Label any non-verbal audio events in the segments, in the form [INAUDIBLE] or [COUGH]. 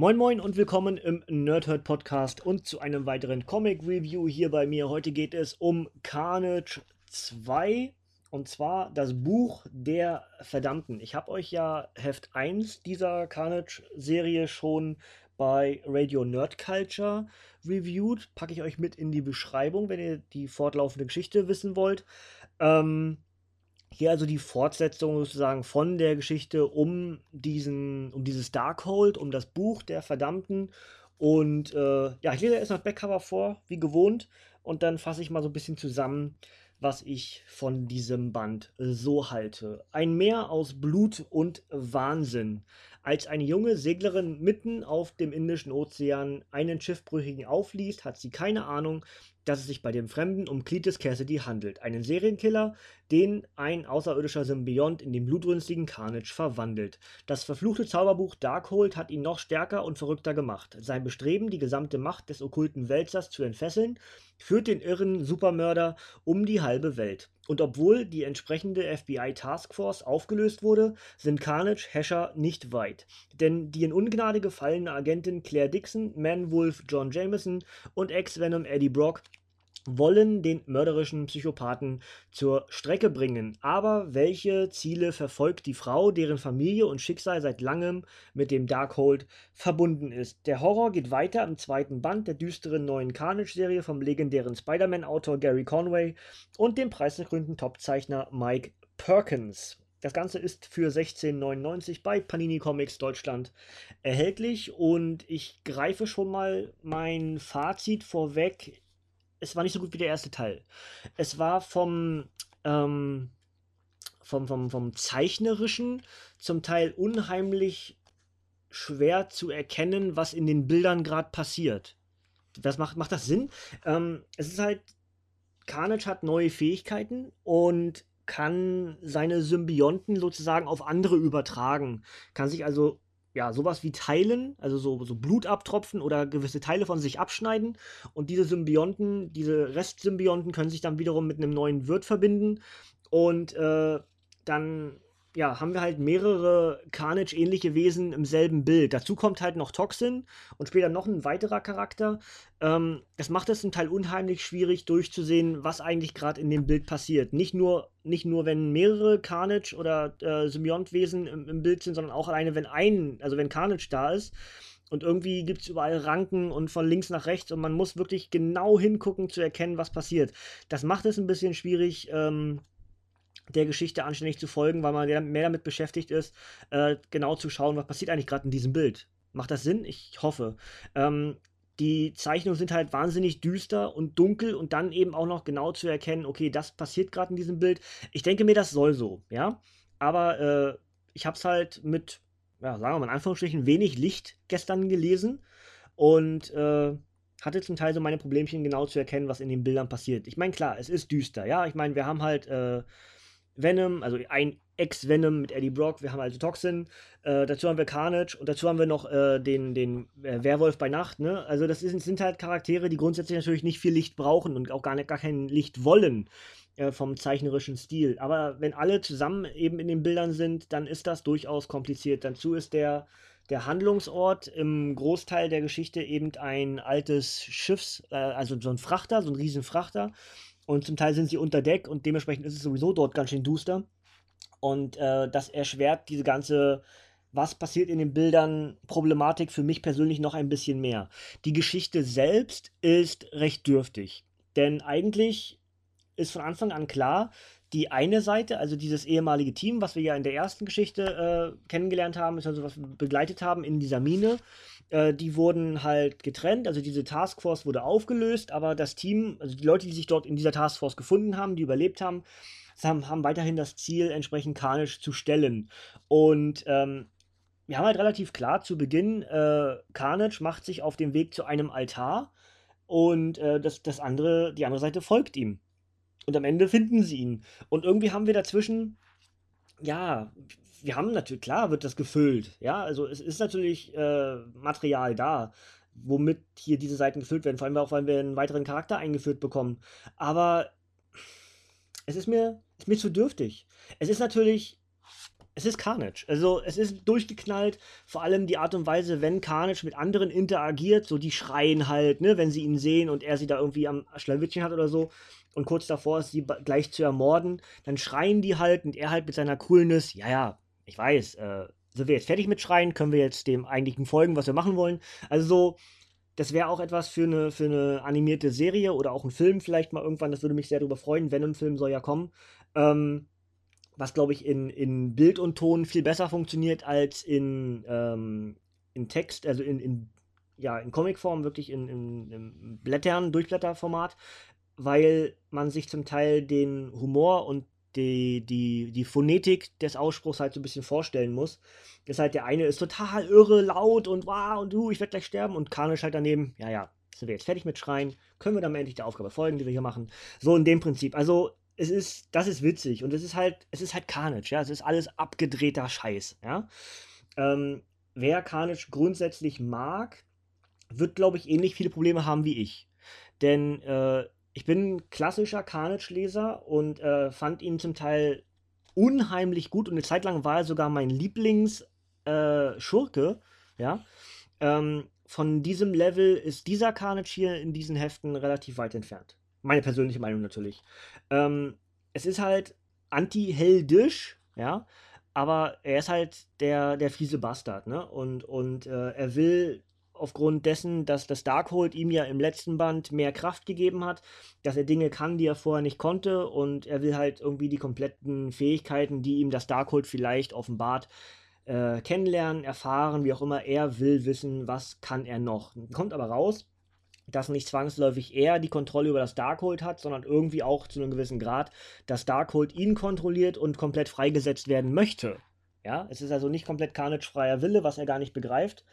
Moin Moin und willkommen im Nerdhurt Podcast und zu einem weiteren Comic Review hier bei mir. Heute geht es um Carnage 2 und zwar das Buch der Verdammten. Ich habe euch ja Heft 1 dieser Carnage-Serie schon bei Radio Nerd Culture reviewed. Packe ich euch mit in die Beschreibung, wenn ihr die fortlaufende Geschichte wissen wollt. Ähm, hier also die Fortsetzung sozusagen von der Geschichte um diesen, um dieses Darkhold, um das Buch der Verdammten. Und äh, ja, ich lese erst das Backcover vor, wie gewohnt, und dann fasse ich mal so ein bisschen zusammen, was ich von diesem Band so halte. Ein Meer aus Blut und Wahnsinn. Als eine junge Seglerin mitten auf dem Indischen Ozean einen Schiffbrüchigen aufliest, hat sie keine Ahnung, dass es sich bei dem Fremden um Cletus Cassidy handelt, einen Serienkiller, den ein außerirdischer Symbiont in den blutrünstigen Carnage verwandelt. Das verfluchte Zauberbuch Darkhold hat ihn noch stärker und verrückter gemacht. Sein Bestreben, die gesamte Macht des okkulten Wälzers zu entfesseln, führt den irren Supermörder um die halbe Welt. Und obwohl die entsprechende FBI-Taskforce aufgelöst wurde, sind Carnage Hescher nicht weit. Denn die in Ungnade gefallene Agentin Claire Dixon, Man-Wolf John Jameson und Ex-Venom Eddie Brock wollen den mörderischen Psychopathen zur Strecke bringen. Aber welche Ziele verfolgt die Frau, deren Familie und Schicksal seit langem mit dem Darkhold verbunden ist? Der Horror geht weiter im zweiten Band der düsteren neuen Carnage-Serie vom legendären Spider-Man-Autor Gary Conway und dem preisgekrönten Topzeichner Mike Perkins. Das Ganze ist für 16,99 bei Panini Comics Deutschland erhältlich und ich greife schon mal mein Fazit vorweg es war nicht so gut wie der erste Teil. Es war vom, ähm, vom, vom, vom Zeichnerischen zum Teil unheimlich schwer zu erkennen, was in den Bildern gerade passiert. Das macht, macht das Sinn? Ähm, es ist halt, Carnage hat neue Fähigkeiten und kann seine Symbionten sozusagen auf andere übertragen. Kann sich also ja, sowas wie teilen, also so, so Blut abtropfen oder gewisse Teile von sich abschneiden. Und diese Symbionten, diese Restsymbionten können sich dann wiederum mit einem neuen Wirt verbinden. Und äh, dann ja, haben wir halt mehrere Carnage-ähnliche Wesen im selben Bild. Dazu kommt halt noch Toxin und später noch ein weiterer Charakter. Ähm, das macht es zum Teil unheimlich schwierig durchzusehen, was eigentlich gerade in dem Bild passiert. Nicht nur, nicht nur, wenn mehrere Carnage- oder äh, Symbiont-Wesen im, im Bild sind, sondern auch alleine, wenn ein, also wenn Carnage da ist. Und irgendwie gibt es überall Ranken und von links nach rechts und man muss wirklich genau hingucken, zu erkennen, was passiert. Das macht es ein bisschen schwierig, ähm, der Geschichte anständig zu folgen, weil man mehr damit beschäftigt ist, äh, genau zu schauen, was passiert eigentlich gerade in diesem Bild. Macht das Sinn? Ich hoffe. Ähm, die Zeichnungen sind halt wahnsinnig düster und dunkel und dann eben auch noch genau zu erkennen, okay, das passiert gerade in diesem Bild. Ich denke mir, das soll so, ja. Aber äh, ich habe es halt mit, ja, sagen wir mal in Anführungsstrichen, wenig Licht gestern gelesen und äh, hatte zum Teil so meine Problemchen genau zu erkennen, was in den Bildern passiert. Ich meine, klar, es ist düster, ja. Ich meine, wir haben halt äh, Venom, also ein Ex-Venom mit Eddie Brock, wir haben also Toxin, äh, dazu haben wir Carnage und dazu haben wir noch äh, den, den äh, Werwolf bei Nacht, ne? Also das ist, sind halt Charaktere, die grundsätzlich natürlich nicht viel Licht brauchen und auch gar, nicht, gar kein Licht wollen äh, vom zeichnerischen Stil. Aber wenn alle zusammen eben in den Bildern sind, dann ist das durchaus kompliziert. Dazu ist der, der Handlungsort im Großteil der Geschichte eben ein altes Schiffs, äh, also so ein Frachter, so ein Riesenfrachter. Und zum Teil sind sie unter Deck und dementsprechend ist es sowieso dort ganz schön duster. Und äh, das erschwert diese ganze, was passiert in den Bildern, Problematik für mich persönlich noch ein bisschen mehr. Die Geschichte selbst ist recht dürftig. Denn eigentlich ist von Anfang an klar, die eine Seite, also dieses ehemalige Team, was wir ja in der ersten Geschichte äh, kennengelernt haben, also was wir begleitet haben in dieser Mine, äh, die wurden halt getrennt, also diese Taskforce wurde aufgelöst, aber das Team, also die Leute, die sich dort in dieser Taskforce gefunden haben, die überlebt haben, haben, haben weiterhin das Ziel, entsprechend Carnage zu stellen. Und ähm, wir haben halt relativ klar zu Beginn, äh, Carnage macht sich auf dem Weg zu einem Altar und äh, das, das andere, die andere Seite folgt ihm. Und am Ende finden sie ihn. Und irgendwie haben wir dazwischen, ja, wir haben natürlich, klar wird das gefüllt, ja, also es ist natürlich äh, Material da, womit hier diese Seiten gefüllt werden, vor allem auch, weil wir einen weiteren Charakter eingeführt bekommen. Aber es ist mir, ist mir zu dürftig. Es ist natürlich, es ist Carnage. Also es ist durchgeknallt, vor allem die Art und Weise, wenn Carnage mit anderen interagiert, so die schreien halt, ne, wenn sie ihn sehen und er sie da irgendwie am Schlawittchen hat oder so und kurz davor ist, sie gleich zu ermorden, dann schreien die halt und er halt mit seiner Coolness, ja, ja, ich weiß, äh, sind wir jetzt fertig mit Schreien, können wir jetzt dem eigentlichen folgen, was wir machen wollen. Also so, das wäre auch etwas für eine, für eine animierte Serie oder auch ein Film vielleicht mal irgendwann, das würde mich sehr darüber freuen, wenn ein Film soll ja kommen. Ähm, was glaube ich in, in Bild und Ton viel besser funktioniert als in, ähm, in Text, also in, in, ja, in Comicform, wirklich in, in, in Blättern, Durchblätterformat, weil man sich zum Teil den Humor und die, die, die Phonetik des Ausspruchs halt so ein bisschen vorstellen muss. Das ist halt der eine ist total irre, laut und wow und du, ich werde gleich sterben und Karnisch halt daneben, ja, ja, sind wir jetzt fertig mit Schreien, können wir dann endlich der Aufgabe folgen, die wir hier machen. So in dem Prinzip. Also es ist, das ist witzig und es ist halt, es ist halt Carnage, ja, es ist alles abgedrehter Scheiß, ja. Ähm, wer Carnage grundsätzlich mag, wird, glaube ich, ähnlich viele Probleme haben wie ich. Denn äh, ich bin klassischer Carnage-Leser und äh, fand ihn zum Teil unheimlich gut und eine Zeit lang war er sogar mein Lieblings-Schurke, äh, ja. Ähm, von diesem Level ist dieser Carnage hier in diesen Heften relativ weit entfernt. Meine persönliche Meinung natürlich. Ähm, es ist halt anti-heldisch, ja, aber er ist halt der, der fiese Bastard, ne? Und, und äh, er will aufgrund dessen, dass das Darkhold ihm ja im letzten Band mehr Kraft gegeben hat, dass er Dinge kann, die er vorher nicht konnte und er will halt irgendwie die kompletten Fähigkeiten, die ihm das Darkhold vielleicht offenbart, äh, kennenlernen, erfahren, wie auch immer. Er will wissen, was kann er noch. Kommt aber raus, dass nicht zwangsläufig er die Kontrolle über das Darkhold hat, sondern irgendwie auch zu einem gewissen Grad das Darkhold ihn kontrolliert und komplett freigesetzt werden möchte. Ja, es ist also nicht komplett Carnage-freier Wille, was er gar nicht begreift.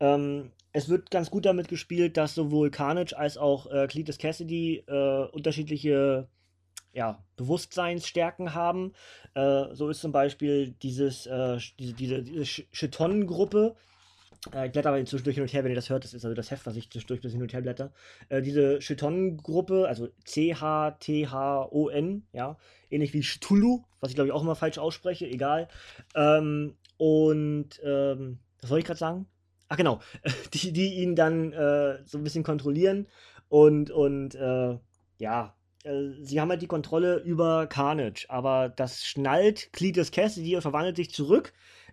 Ähm, es wird ganz gut damit gespielt, dass sowohl Carnage als auch äh, Cletus Cassidy äh, unterschiedliche ja, Bewusstseinsstärken haben. Äh, so ist zum Beispiel dieses, äh, diese, diese, diese Chiton-Gruppe, äh, ich blätter aber zwischendurch hin und her, wenn ihr das hört. Das ist also das Heft, was ich zwischendurch bis hin und her blätter. Äh, diese Chiton-Gruppe, also C-H-T-H-O-N, ja, ähnlich wie Cthulhu, was ich glaube ich auch immer falsch ausspreche, egal. Ähm, und, ähm, was soll ich gerade sagen? Ach genau, [LAUGHS] die, die ihn dann äh, so ein bisschen kontrollieren und, und äh, ja, äh, sie haben halt die Kontrolle über Carnage, aber das schnallt Cletus Cassidy und verwandelt sich zurück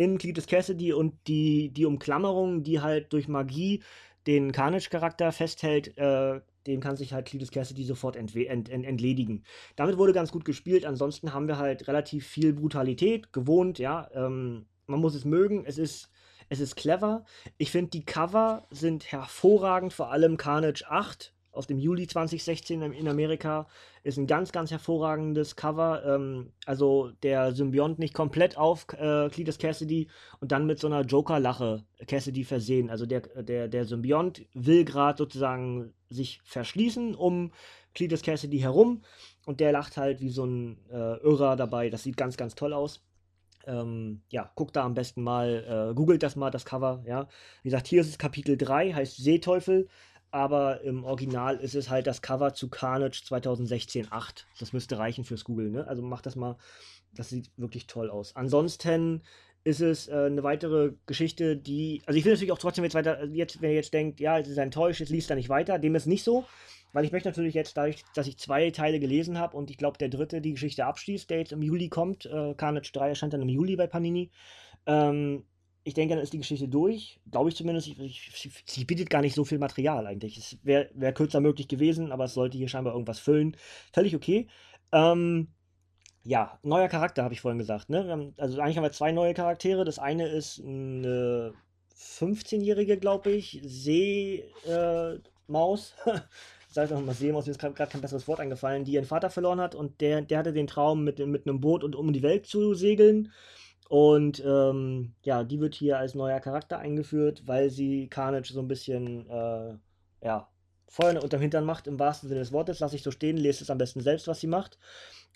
in Cletus Cassidy und die, die Umklammerung, die halt durch Magie den Carnage-Charakter festhält, äh, dem kann sich halt Cletus Cassidy sofort ent ent entledigen. Damit wurde ganz gut gespielt. Ansonsten haben wir halt relativ viel Brutalität gewohnt, ja. Ähm, man muss es mögen. Es ist, es ist clever. Ich finde, die Cover sind hervorragend, vor allem Carnage 8 aus dem Juli 2016 in Amerika. Ist ein ganz, ganz hervorragendes Cover. Ähm, also der Symbiont nicht komplett auf äh, Cletus Cassidy und dann mit so einer Joker-Lache Cassidy versehen. Also der, der, der Symbiont will gerade sozusagen sich verschließen um Cletus Cassidy herum und der lacht halt wie so ein äh, Irrer dabei. Das sieht ganz, ganz toll aus. Ähm, ja, guckt da am besten mal, äh, googelt das mal, das Cover, ja. Wie gesagt, hier ist es Kapitel 3, heißt Seeteufel aber im Original ist es halt das Cover zu Carnage 2016-8. Das müsste reichen fürs Google, ne? Also macht das mal. Das sieht wirklich toll aus. Ansonsten ist es äh, eine weitere Geschichte, die. Also ich will natürlich auch trotzdem jetzt weiter, jetzt, wenn ihr jetzt denkt, ja, es ist enttäuscht, jetzt liest er nicht weiter. Dem ist nicht so. Weil ich möchte natürlich jetzt, dadurch, dass ich zwei Teile gelesen habe und ich glaube, der dritte die Geschichte abschließt, der jetzt im Juli kommt, äh, Carnage 3 erscheint dann im Juli bei Panini, ähm, ich denke, dann ist die Geschichte durch. Glaube ich zumindest. Ich, ich, sie bietet gar nicht so viel Material eigentlich. Es wäre wär kürzer möglich gewesen, aber es sollte hier scheinbar irgendwas füllen. Völlig okay. Ähm, ja, neuer Charakter, habe ich vorhin gesagt. Ne? also eigentlich haben wir zwei neue Charaktere. Das eine ist eine 15-jährige, glaube ich, Seemaus. Äh, Sei es mal Seemaus, mir ist gerade kein besseres Wort eingefallen, die ihren Vater verloren hat und der, der hatte den Traum, mit, mit einem Boot und um die Welt zu segeln und ähm, ja, die wird hier als neuer Charakter eingeführt, weil sie Carnage so ein bisschen, äh, ja, Feuer unterm Hintern macht, im wahrsten Sinne des Wortes. Lass ich so stehen, lest es am besten selbst, was sie macht.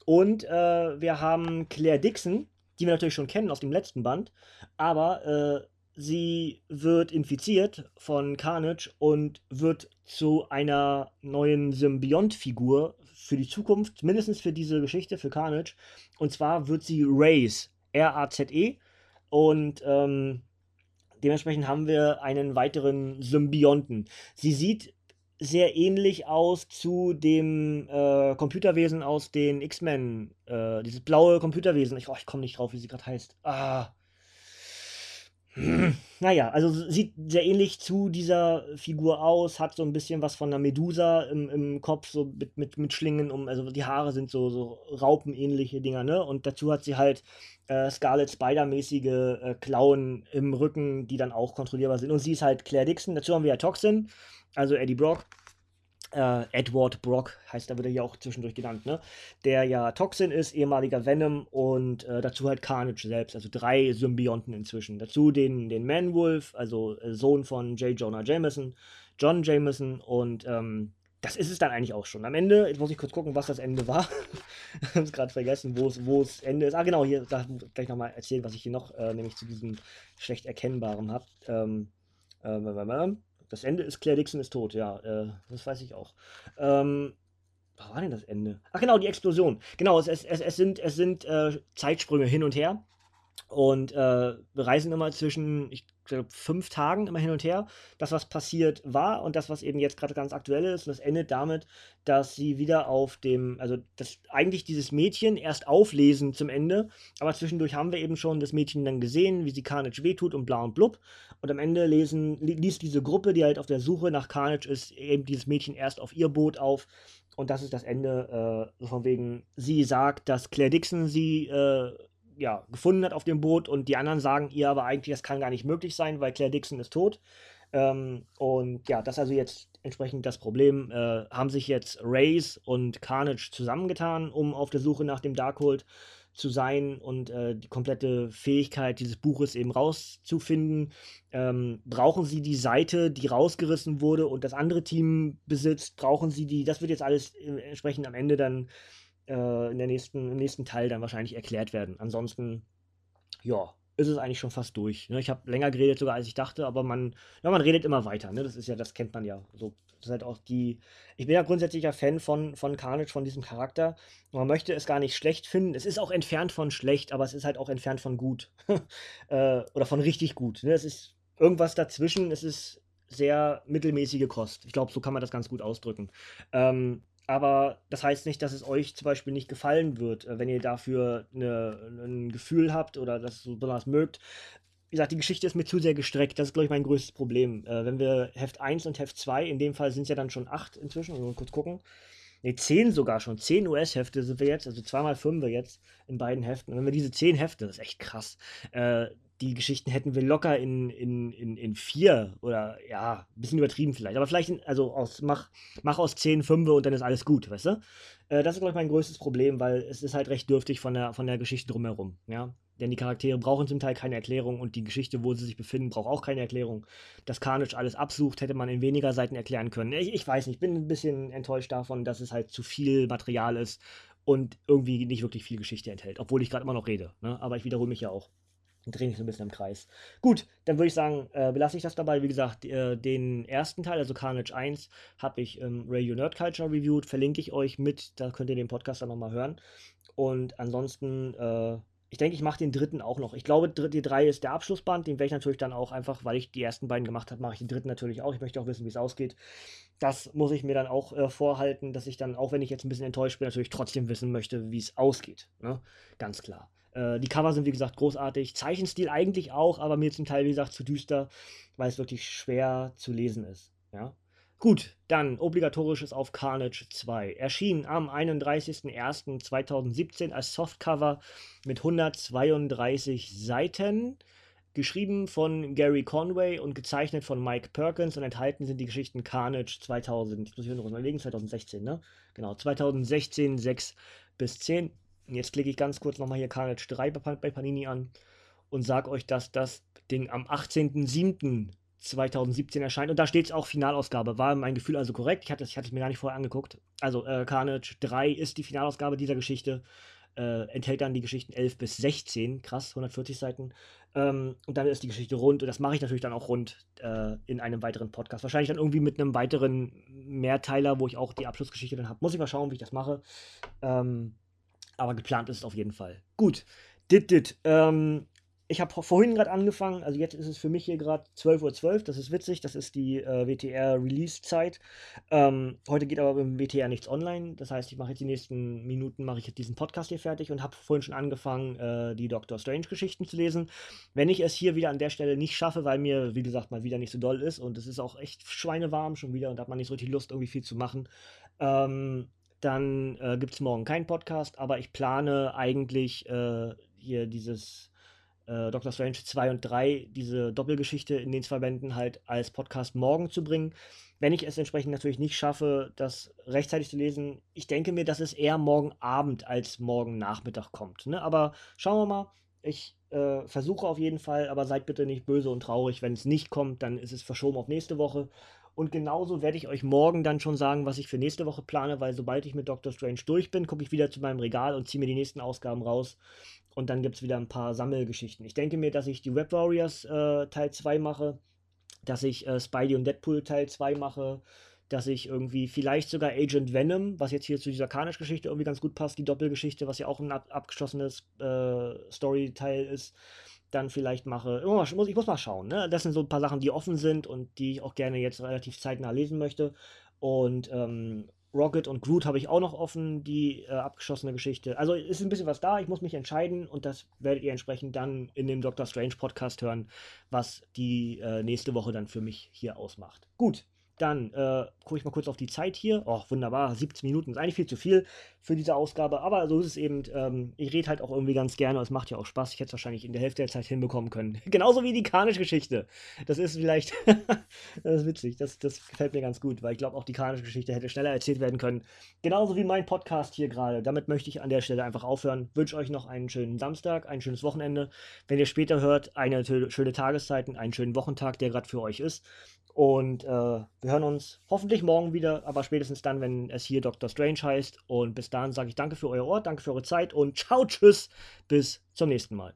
Und äh, wir haben Claire Dixon, die wir natürlich schon kennen aus dem letzten Band, aber äh, sie wird infiziert von Carnage und wird zu einer neuen Symbiont-Figur für die Zukunft, mindestens für diese Geschichte, für Carnage. Und zwar wird sie Race R-A-Z-E. Und ähm, dementsprechend haben wir einen weiteren Symbionten. Sie sieht sehr ähnlich aus zu dem äh, Computerwesen aus den X-Men. Äh, dieses blaue Computerwesen. Ich, oh, ich komme nicht drauf, wie sie gerade heißt. Ah. Naja, also sieht sehr ähnlich zu dieser Figur aus, hat so ein bisschen was von einer Medusa im, im Kopf, so mit, mit, mit Schlingen um, also die Haare sind so, so Raupenähnliche Dinger, ne? Und dazu hat sie halt äh, Scarlet Spider-mäßige äh, Klauen im Rücken, die dann auch kontrollierbar sind. Und sie ist halt Claire Dixon. Dazu haben wir ja Toxin, also Eddie Brock äh, Edward Brock heißt, da wird er ja auch zwischendurch genannt, ne? Der ja Toxin ist, ehemaliger Venom und äh, dazu halt Carnage selbst, also drei Symbionten inzwischen. Dazu den, den Manwolf, also äh, Sohn von J. Jonah Jameson, John Jameson und ähm, das ist es dann eigentlich auch schon. Am Ende, jetzt muss ich kurz gucken, was das Ende war. [LAUGHS] ich habe es gerade vergessen, wo es Ende ist. Ah, genau, hier da gleich nochmal erzählen, was ich hier noch äh, nämlich zu diesem schlecht erkennbaren habe. Ähm, ähm, das Ende ist, Claire Dixon ist tot, ja, äh, das weiß ich auch. Ähm, was war denn das Ende? Ach genau, die Explosion. Genau, es, es, es sind, es sind äh, Zeitsprünge hin und her. Und äh, wir reisen immer zwischen, ich glaube, fünf Tagen immer hin und her. Das, was passiert war und das, was eben jetzt gerade ganz aktuell ist. Und das endet damit, dass sie wieder auf dem, also das eigentlich dieses Mädchen erst auflesen zum Ende. Aber zwischendurch haben wir eben schon das Mädchen dann gesehen, wie sie Carnage wehtut und bla und blub. Und am Ende lesen, liest diese Gruppe, die halt auf der Suche nach Carnage ist, eben dieses Mädchen erst auf ihr Boot auf. Und das ist das Ende, äh, von wegen, sie sagt, dass Claire Dixon sie äh, ja, gefunden hat auf dem Boot und die anderen sagen ihr aber eigentlich, das kann gar nicht möglich sein, weil Claire Dixon ist tot. Ähm, und ja, das ist also jetzt entsprechend das Problem. Äh, haben sich jetzt Race und Carnage zusammengetan, um auf der Suche nach dem Darkhold zu sein und äh, die komplette Fähigkeit dieses Buches eben rauszufinden. Ähm, brauchen sie die Seite, die rausgerissen wurde und das andere Team besitzt? Brauchen sie die? Das wird jetzt alles äh, entsprechend am Ende dann äh, in der nächsten, im nächsten Teil dann wahrscheinlich erklärt werden. Ansonsten, ja, ist es eigentlich schon fast durch. Ne? Ich habe länger geredet sogar, als ich dachte, aber man, ja, man redet immer weiter. Ne? Das ist ja, das kennt man ja. So, das ist halt auch die. Ich bin ja grundsätzlicher Fan von, von Carnage, von diesem Charakter. Man möchte es gar nicht schlecht finden. Es ist auch entfernt von schlecht, aber es ist halt auch entfernt von gut. [LAUGHS] äh, oder von richtig gut. Ne? Es ist irgendwas dazwischen. Es ist sehr mittelmäßige Kost. Ich glaube, so kann man das ganz gut ausdrücken. Ähm, aber das heißt nicht, dass es euch zum Beispiel nicht gefallen wird, äh, wenn ihr dafür eine, ein Gefühl habt oder das so besonders mögt. Wie gesagt, die Geschichte ist mir zu sehr gestreckt. Das ist, glaube ich, mein größtes Problem. Äh, wenn wir Heft 1 und Heft 2, in dem Fall sind es ja dann schon 8 inzwischen, also kurz gucken. Ne, 10 sogar schon. 10 US-Hefte sind wir jetzt, also zweimal 5 wir jetzt in beiden Heften. Und wenn wir diese 10 Hefte, das ist echt krass, äh, die Geschichten hätten wir locker in, in, in, in vier oder ja, ein bisschen übertrieben vielleicht. Aber vielleicht, in, also aus, mach, mach aus zehn Fünfe und dann ist alles gut, weißt du? Äh, das ist, glaube ich, mein größtes Problem, weil es ist halt recht dürftig von der, von der Geschichte drumherum, ja. Denn die Charaktere brauchen zum Teil keine Erklärung und die Geschichte, wo sie sich befinden, braucht auch keine Erklärung. Dass Carnage alles absucht, hätte man in weniger Seiten erklären können. Ich, ich weiß nicht, ich bin ein bisschen enttäuscht davon, dass es halt zu viel Material ist und irgendwie nicht wirklich viel Geschichte enthält, obwohl ich gerade immer noch rede. Ne? Aber ich wiederhole mich ja auch drehe mich so ein bisschen im Kreis. Gut, dann würde ich sagen, äh, belasse ich das dabei. Wie gesagt, äh, den ersten Teil, also Carnage 1, habe ich im Radio Nerd Culture reviewed. Verlinke ich euch mit, da könnt ihr den Podcast dann nochmal hören. Und ansonsten, äh, ich denke, ich mache den dritten auch noch. Ich glaube, die drei ist der Abschlussband. Den werde ich natürlich dann auch einfach, weil ich die ersten beiden gemacht habe, mache ich den dritten natürlich auch. Ich möchte auch wissen, wie es ausgeht. Das muss ich mir dann auch äh, vorhalten, dass ich dann, auch wenn ich jetzt ein bisschen enttäuscht bin, natürlich trotzdem wissen möchte, wie es ausgeht. Ne? Ganz klar. Äh, die Cover sind, wie gesagt, großartig. Zeichenstil eigentlich auch, aber mir zum Teil, wie gesagt, zu düster, weil es wirklich schwer zu lesen ist. Ja. Gut, dann obligatorisches auf Carnage 2. Erschien am 31.01.2017 als Softcover mit 132 Seiten. Geschrieben von Gary Conway und gezeichnet von Mike Perkins und enthalten sind die Geschichten Carnage 2000. Ich muss hier noch überlegen, 2016, ne? Genau, 2016, 6 bis 10. Jetzt klicke ich ganz kurz nochmal hier Carnage 3 bei Panini an und sage euch, dass das Ding am 18.07.2017 erscheint. Und da steht es auch Finalausgabe. War mein Gefühl also korrekt. Ich hatte, ich hatte es mir gar nicht vorher angeguckt. Also äh, Carnage 3 ist die Finalausgabe dieser Geschichte. Äh, enthält dann die Geschichten 11 bis 16. Krass, 140 Seiten. Ähm, und dann ist die Geschichte rund. Und das mache ich natürlich dann auch rund äh, in einem weiteren Podcast. Wahrscheinlich dann irgendwie mit einem weiteren Mehrteiler, wo ich auch die Abschlussgeschichte dann habe. Muss ich mal schauen, wie ich das mache. Ähm, aber geplant ist es auf jeden Fall. Gut, Dit, dit. Ähm, ich habe vorhin gerade angefangen, also jetzt ist es für mich hier gerade 12.12 Uhr, das ist witzig, das ist die äh, WTR-Release-Zeit. Ähm, heute geht aber im WTR nichts online, das heißt, ich mache jetzt die nächsten Minuten, mache ich jetzt diesen Podcast hier fertig und habe vorhin schon angefangen, äh, die Doctor Strange-Geschichten zu lesen. Wenn ich es hier wieder an der Stelle nicht schaffe, weil mir, wie gesagt, mal wieder nicht so doll ist und es ist auch echt schweinewarm schon wieder und da hat man nicht so richtig Lust, irgendwie viel zu machen, ähm, dann äh, gibt es morgen keinen Podcast, aber ich plane eigentlich äh, hier dieses äh, Doctor Strange 2 und 3, diese Doppelgeschichte in den zwei Bänden halt als Podcast morgen zu bringen. Wenn ich es entsprechend natürlich nicht schaffe, das rechtzeitig zu lesen, ich denke mir, dass es eher morgen Abend als morgen Nachmittag kommt. Ne? Aber schauen wir mal. Ich äh, versuche auf jeden Fall, aber seid bitte nicht böse und traurig. Wenn es nicht kommt, dann ist es verschoben auf nächste Woche. Und genauso werde ich euch morgen dann schon sagen, was ich für nächste Woche plane, weil sobald ich mit Doctor Strange durch bin, gucke ich wieder zu meinem Regal und ziehe mir die nächsten Ausgaben raus. Und dann gibt es wieder ein paar Sammelgeschichten. Ich denke mir, dass ich die Web Warriors äh, Teil 2 mache, dass ich äh, Spidey und Deadpool Teil 2 mache, dass ich irgendwie vielleicht sogar Agent Venom, was jetzt hier zu dieser Carnage-Geschichte irgendwie ganz gut passt, die Doppelgeschichte, was ja auch ein ab abgeschlossenes äh, Story-Teil ist, dann vielleicht mache. Ich muss, ich muss mal schauen. Ne? Das sind so ein paar Sachen, die offen sind und die ich auch gerne jetzt relativ zeitnah lesen möchte. Und ähm, Rocket und Groot habe ich auch noch offen, die äh, abgeschossene Geschichte. Also ist ein bisschen was da, ich muss mich entscheiden und das werdet ihr entsprechend dann in dem Doctor Strange Podcast hören, was die äh, nächste Woche dann für mich hier ausmacht. Gut, dann äh, gucke ich mal kurz auf die Zeit hier. Oh, wunderbar, 17 Minuten ist eigentlich viel zu viel für diese Ausgabe, aber so ist es eben. Ähm, ich rede halt auch irgendwie ganz gerne, es macht ja auch Spaß. Ich hätte es wahrscheinlich in der Hälfte der Zeit hinbekommen können. [LAUGHS] Genauso wie die Karnisch-Geschichte. Das ist vielleicht, [LAUGHS] das ist witzig, das, das gefällt mir ganz gut, weil ich glaube, auch die Karnisch-Geschichte hätte schneller erzählt werden können. Genauso wie mein Podcast hier gerade. Damit möchte ich an der Stelle einfach aufhören. Wünsche euch noch einen schönen Samstag, ein schönes Wochenende. Wenn ihr später hört, eine schöne Tageszeit, einen schönen Wochentag, der gerade für euch ist. Und äh, wir hören uns hoffentlich morgen wieder, aber spätestens dann, wenn es hier Dr. Strange heißt. Und bis dahin sage ich danke für euer Ohr, danke für eure Zeit und ciao, tschüss, bis zum nächsten Mal.